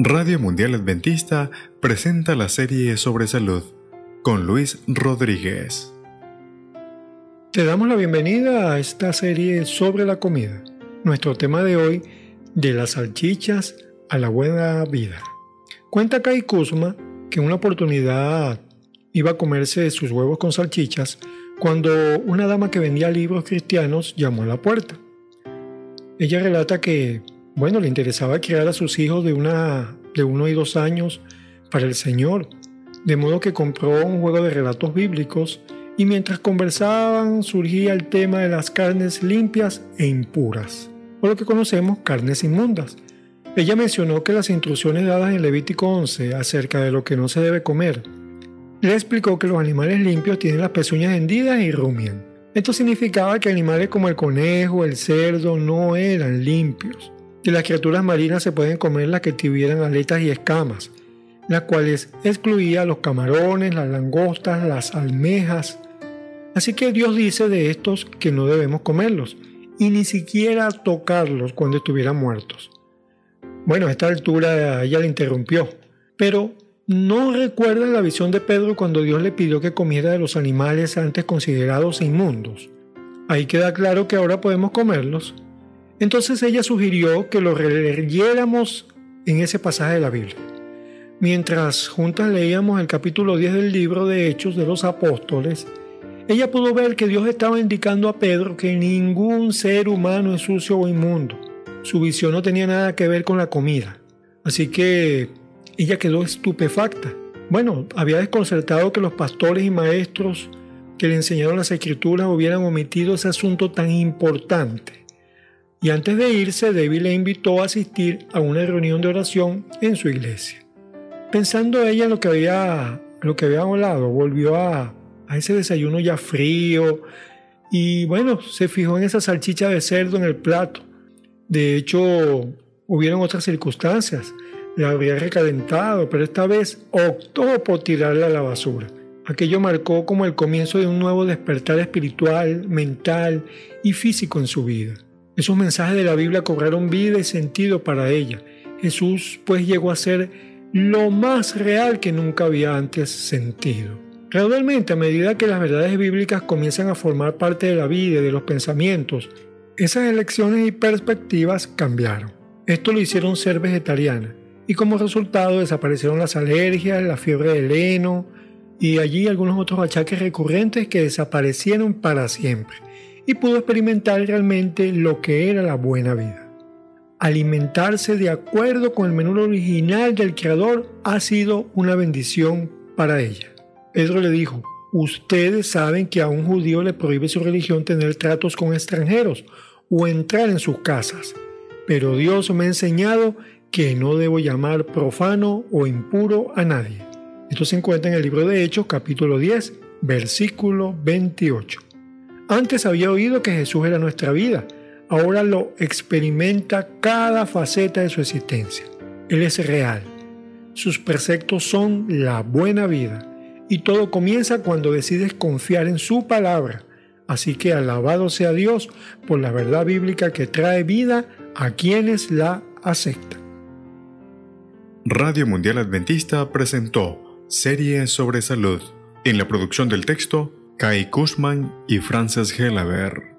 Radio Mundial Adventista presenta la serie sobre salud con Luis Rodríguez. Te damos la bienvenida a esta serie sobre la comida. Nuestro tema de hoy, de las salchichas a la buena vida. Cuenta Kai Kuzma que una oportunidad iba a comerse sus huevos con salchichas cuando una dama que vendía libros cristianos llamó a la puerta. Ella relata que bueno, le interesaba criar a sus hijos de, una, de uno y dos años para el Señor, de modo que compró un juego de relatos bíblicos y mientras conversaban surgía el tema de las carnes limpias e impuras, o lo que conocemos carnes inmundas. Ella mencionó que las instrucciones dadas en Levítico 11 acerca de lo que no se debe comer, le explicó que los animales limpios tienen las pezuñas hendidas y rumian. Esto significaba que animales como el conejo, el cerdo, no eran limpios de las criaturas marinas se pueden comer las que tuvieran aletas y escamas, las cuales excluía los camarones, las langostas, las almejas. Así que Dios dice de estos que no debemos comerlos y ni siquiera tocarlos cuando estuvieran muertos. Bueno, a esta altura ella le interrumpió, pero no recuerda la visión de Pedro cuando Dios le pidió que comiera de los animales antes considerados inmundos. Ahí queda claro que ahora podemos comerlos entonces ella sugirió que lo leyéramos en ese pasaje de la Biblia. Mientras juntas leíamos el capítulo 10 del libro de Hechos de los Apóstoles, ella pudo ver que Dios estaba indicando a Pedro que ningún ser humano es sucio o inmundo. Su visión no tenía nada que ver con la comida. Así que ella quedó estupefacta. Bueno, había desconcertado que los pastores y maestros que le enseñaron las escrituras hubieran omitido ese asunto tan importante y antes de irse David le invitó a asistir a una reunión de oración en su iglesia. Pensando ella en lo que había, lo que había hablado, volvió a, a ese desayuno ya frío y bueno, se fijó en esa salchicha de cerdo en el plato. De hecho, hubieron otras circunstancias. La habría recalentado, pero esta vez optó por tirarla a la basura. Aquello marcó como el comienzo de un nuevo despertar espiritual, mental y físico en su vida. Esos mensajes de la Biblia cobraron vida y sentido para ella. Jesús pues llegó a ser lo más real que nunca había antes sentido. Gradualmente, a medida que las verdades bíblicas comienzan a formar parte de la vida y de los pensamientos, esas elecciones y perspectivas cambiaron. Esto lo hicieron ser vegetariana y como resultado desaparecieron las alergias, la fiebre del heno y allí algunos otros achaques recurrentes que desaparecieron para siempre y pudo experimentar realmente lo que era la buena vida. Alimentarse de acuerdo con el menú original del Creador ha sido una bendición para ella. Pedro le dijo, ustedes saben que a un judío le prohíbe su religión tener tratos con extranjeros o entrar en sus casas, pero Dios me ha enseñado que no debo llamar profano o impuro a nadie. Esto se encuentra en el libro de Hechos capítulo 10, versículo 28. Antes había oído que Jesús era nuestra vida, ahora lo experimenta cada faceta de su existencia. Él es real. Sus preceptos son la buena vida y todo comienza cuando decides confiar en su palabra. Así que alabado sea Dios por la verdad bíblica que trae vida a quienes la aceptan. Radio Mundial Adventista presentó Serie sobre Salud. En la producción del texto, Kai Kushman y Frances Hellaber.